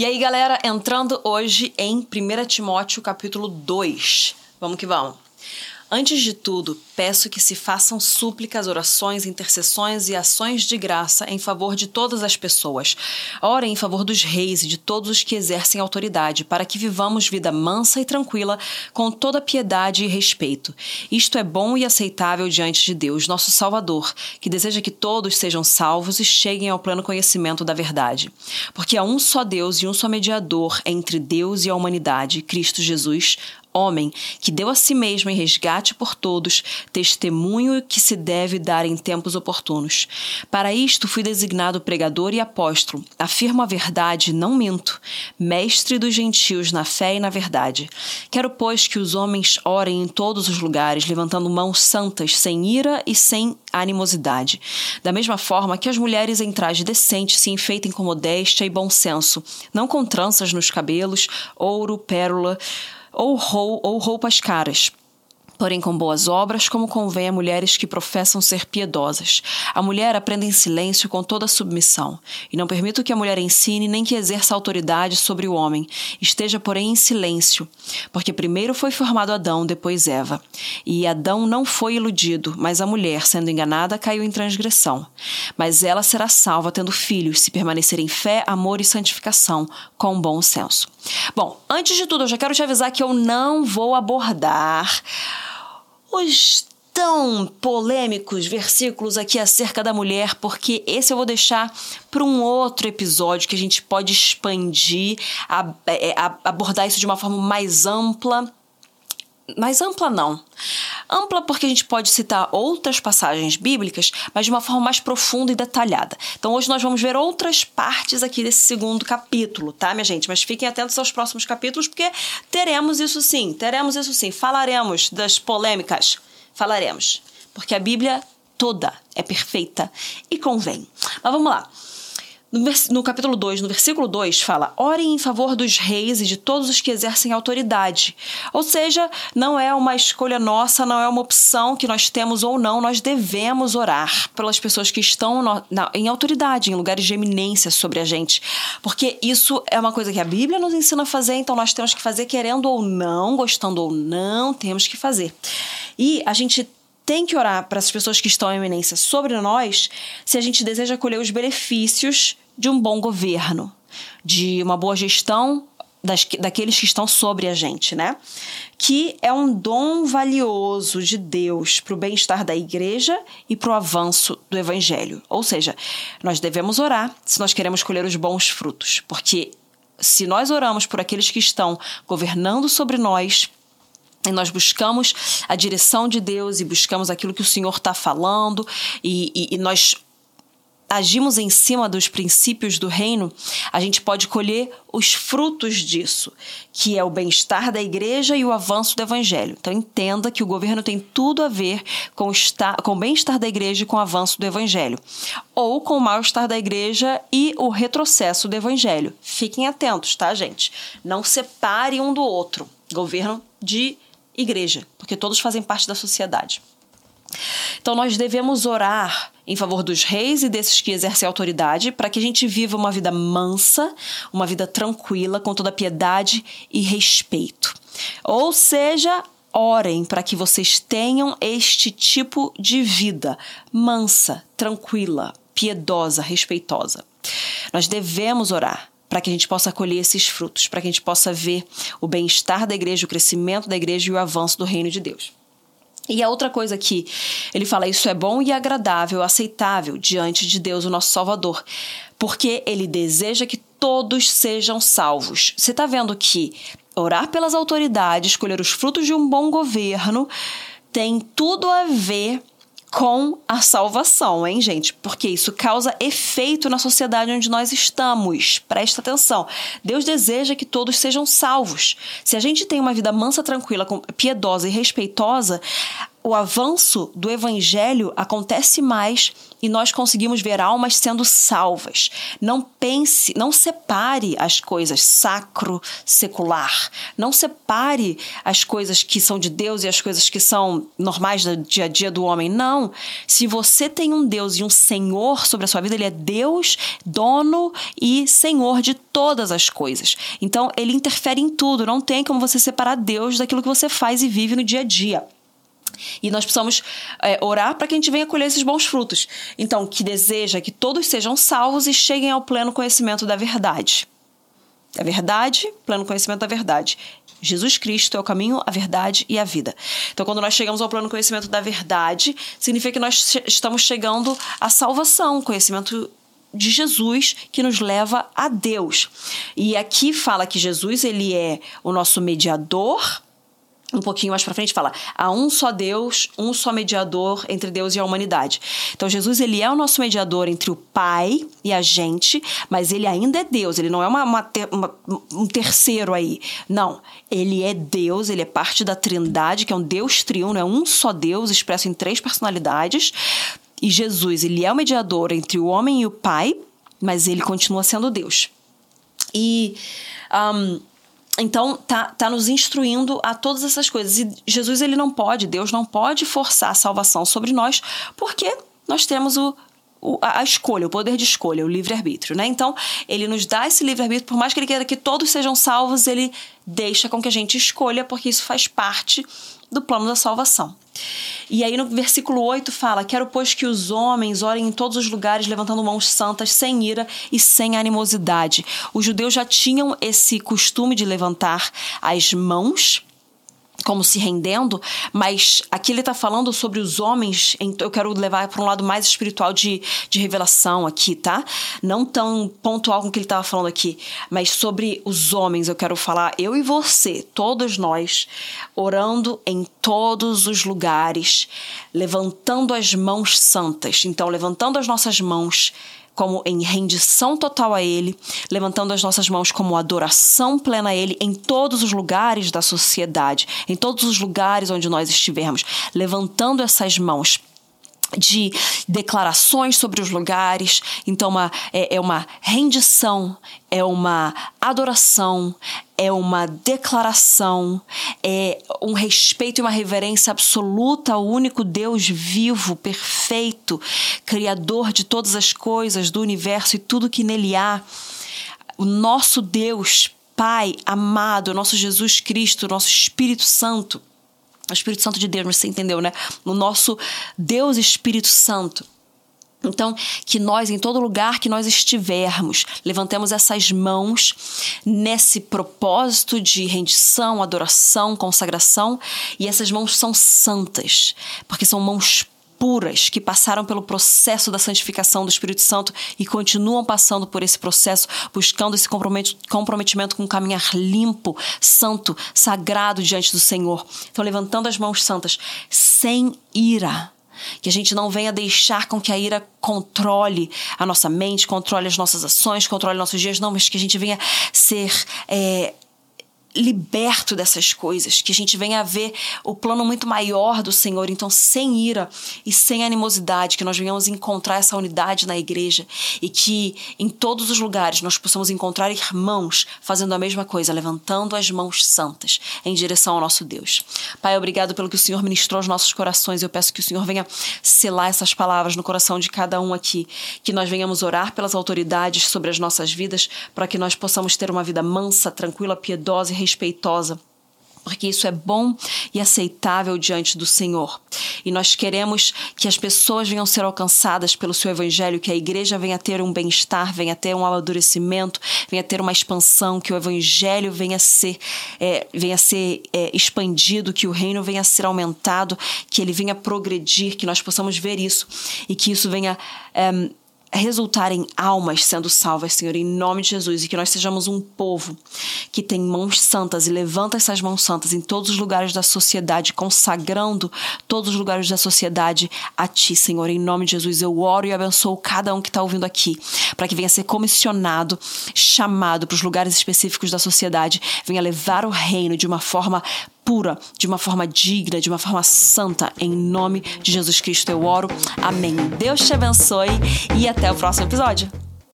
E aí, galera, entrando hoje em 1 Timóteo capítulo 2. Vamos que vamos. Antes de tudo, peço que se façam súplicas, orações, intercessões e ações de graça em favor de todas as pessoas. Orem em favor dos reis e de todos os que exercem autoridade, para que vivamos vida mansa e tranquila, com toda piedade e respeito. Isto é bom e aceitável diante de Deus, nosso Salvador, que deseja que todos sejam salvos e cheguem ao pleno conhecimento da verdade. Porque há um só Deus e um só mediador entre Deus e a humanidade, Cristo Jesus, homem que deu a si mesmo em resgate por todos, testemunho que se deve dar em tempos oportunos. Para isto fui designado pregador e apóstolo, afirmo a verdade, não minto, mestre dos gentios na fé e na verdade. Quero, pois, que os homens orem em todos os lugares, levantando mãos santas, sem ira e sem animosidade. Da mesma forma que as mulheres em traje decente se enfeitem com modéstia e bom senso, não com tranças nos cabelos, ouro, pérola, ou, ou roupas caras porém com boas obras, como convém a mulheres que professam ser piedosas. A mulher aprende em silêncio com toda submissão, e não permito que a mulher ensine nem que exerça autoridade sobre o homem. Esteja, porém, em silêncio, porque primeiro foi formado Adão, depois Eva. E Adão não foi iludido, mas a mulher, sendo enganada, caiu em transgressão. Mas ela será salva tendo filhos, se permanecer em fé, amor e santificação, com bom senso. Bom, antes de tudo, eu já quero te avisar que eu não vou abordar os tão polêmicos versículos aqui acerca da mulher, porque esse eu vou deixar para um outro episódio que a gente pode expandir, a, é, a, abordar isso de uma forma mais ampla. Mais ampla, não. Ampla porque a gente pode citar outras passagens bíblicas, mas de uma forma mais profunda e detalhada. Então hoje nós vamos ver outras partes aqui desse segundo capítulo, tá, minha gente? Mas fiquem atentos aos próximos capítulos, porque teremos isso sim, teremos isso sim. Falaremos das polêmicas, falaremos. Porque a Bíblia toda é perfeita e convém. Mas vamos lá. No, no, capítulo 2, no versículo 2, fala: Orem em favor dos reis e de todos os que exercem autoridade. Ou seja, não é uma escolha nossa, não é uma opção que nós temos ou não, nós devemos orar pelas pessoas que estão no, na, em autoridade, em lugares de eminência sobre a gente. Porque isso é uma coisa que a Bíblia nos ensina a fazer, então nós temos que fazer querendo ou não, gostando ou não, temos que fazer. E a gente tem que orar para as pessoas que estão em eminência sobre nós se a gente deseja colher os benefícios de um bom governo, de uma boa gestão das, daqueles que estão sobre a gente, né? Que é um dom valioso de Deus para o bem-estar da igreja e para o avanço do evangelho. Ou seja, nós devemos orar se nós queremos colher os bons frutos, porque se nós oramos por aqueles que estão governando sobre nós, e nós buscamos a direção de Deus e buscamos aquilo que o Senhor está falando, e, e, e nós agimos em cima dos princípios do reino, a gente pode colher os frutos disso, que é o bem-estar da igreja e o avanço do evangelho. Então entenda que o governo tem tudo a ver com o, com o bem-estar da igreja e com o avanço do evangelho, ou com o mal-estar da igreja e o retrocesso do evangelho. Fiquem atentos, tá, gente? Não separe um do outro. Governo de igreja, porque todos fazem parte da sociedade. Então nós devemos orar em favor dos reis e desses que exercem autoridade para que a gente viva uma vida mansa, uma vida tranquila, com toda piedade e respeito. Ou seja, orem para que vocês tenham este tipo de vida mansa, tranquila, piedosa, respeitosa. Nós devemos orar para que a gente possa colher esses frutos, para que a gente possa ver o bem-estar da igreja, o crescimento da igreja e o avanço do reino de Deus. E a outra coisa que ele fala, isso é bom e agradável, aceitável diante de Deus, o nosso Salvador, porque ele deseja que todos sejam salvos. Você está vendo que orar pelas autoridades, escolher os frutos de um bom governo, tem tudo a ver com a salvação, hein, gente? Porque isso causa efeito na sociedade onde nós estamos. Presta atenção. Deus deseja que todos sejam salvos. Se a gente tem uma vida mansa, tranquila, piedosa e respeitosa, o avanço do evangelho acontece mais e nós conseguimos ver almas sendo salvas. Não pense, não separe as coisas sacro, secular. Não separe as coisas que são de Deus e as coisas que são normais do dia a dia do homem. Não. Se você tem um Deus e um Senhor sobre a sua vida, ele é Deus, dono e Senhor de todas as coisas. Então, ele interfere em tudo. Não tem como você separar Deus daquilo que você faz e vive no dia a dia. E nós precisamos é, orar para que a gente venha colher esses bons frutos. Então, que deseja que todos sejam salvos e cheguem ao pleno conhecimento da verdade. A verdade, pleno conhecimento da verdade. Jesus Cristo é o caminho, a verdade e a vida. Então, quando nós chegamos ao pleno conhecimento da verdade, significa que nós estamos chegando à salvação, conhecimento de Jesus que nos leva a Deus. E aqui fala que Jesus ele é o nosso mediador um pouquinho mais para frente fala: há um só Deus, um só mediador entre Deus e a humanidade. Então Jesus ele é o nosso mediador entre o Pai e a gente, mas ele ainda é Deus. Ele não é uma, uma, uma, um terceiro aí. Não, ele é Deus. Ele é parte da Trindade, que é um Deus triuno, é um só Deus expresso em três personalidades. E Jesus ele é o mediador entre o homem e o Pai, mas ele continua sendo Deus. E um, então tá, tá nos instruindo a todas essas coisas. E Jesus ele não pode, Deus não pode forçar a salvação sobre nós, porque nós temos o, a escolha, o poder de escolha, o livre-arbítrio, né? Então, ele nos dá esse livre-arbítrio, por mais que ele queira que todos sejam salvos, ele deixa com que a gente escolha, porque isso faz parte do plano da salvação. E aí no versículo 8 fala: Quero, pois, que os homens orem em todos os lugares, levantando mãos santas, sem ira e sem animosidade. Os judeus já tinham esse costume de levantar as mãos como se rendendo, mas aqui ele está falando sobre os homens. Eu quero levar para um lado mais espiritual de, de revelação aqui, tá? Não tão pontual com o que ele estava falando aqui, mas sobre os homens. Eu quero falar, eu e você, todos nós, orando em todos os lugares, levantando as mãos santas. Então, levantando as nossas mãos como em rendição total a Ele, levantando as nossas mãos como adoração plena a Ele em todos os lugares da sociedade, em todos os lugares onde nós estivermos, levantando essas mãos de declarações sobre os lugares. Então, uma, é, é, uma rendição, é uma adoração, é uma declaração, é um respeito e uma reverência absoluta ao único Deus vivo, perfeito, Criador de todas as coisas, do universo e tudo que nele há. O nosso Deus, Pai amado, nosso Jesus Cristo, nosso Espírito Santo o Espírito Santo de Deus, você entendeu, né? O nosso Deus Espírito Santo. Então, que nós, em todo lugar que nós estivermos, levantemos essas mãos nesse propósito de rendição, adoração, consagração, e essas mãos são santas, porque são mãos puras que passaram pelo processo da santificação do Espírito Santo e continuam passando por esse processo, buscando esse comprometimento com um caminhar limpo, santo, sagrado diante do Senhor. Então, levantando as mãos santas, sem ira. Que a gente não venha deixar com que a ira controle a nossa mente, controle as nossas ações, controle nossos dias, não, mas que a gente venha ser é, liberto dessas coisas, que a gente venha a ver o plano muito maior do Senhor, então sem ira e sem animosidade, que nós venhamos encontrar essa unidade na igreja e que em todos os lugares nós possamos encontrar irmãos fazendo a mesma coisa, levantando as mãos santas em direção ao nosso Deus. Pai, obrigado pelo que o Senhor ministrou aos nossos corações. Eu peço que o Senhor venha selar essas palavras no coração de cada um aqui, que nós venhamos orar pelas autoridades sobre as nossas vidas, para que nós possamos ter uma vida mansa, tranquila, piedosa e respeitosa porque isso é bom e aceitável diante do Senhor. E nós queremos que as pessoas venham ser alcançadas pelo seu evangelho, que a igreja venha ter um bem-estar, venha ter um amadurecimento, venha ter uma expansão, que o evangelho venha ser, é, venha ser é, expandido, que o reino venha ser aumentado, que ele venha progredir, que nós possamos ver isso e que isso venha. É, resultar em almas sendo salvas, Senhor, em nome de Jesus, e que nós sejamos um povo que tem mãos santas e levanta essas mãos santas em todos os lugares da sociedade, consagrando todos os lugares da sociedade a Ti, Senhor, em nome de Jesus. Eu oro e abençoo cada um que está ouvindo aqui, para que venha ser comissionado, chamado para os lugares específicos da sociedade, venha levar o reino de uma forma pura, de uma forma digna, de uma forma santa. Em nome de Jesus Cristo eu oro. Amém. Deus te abençoe e até o próximo episódio.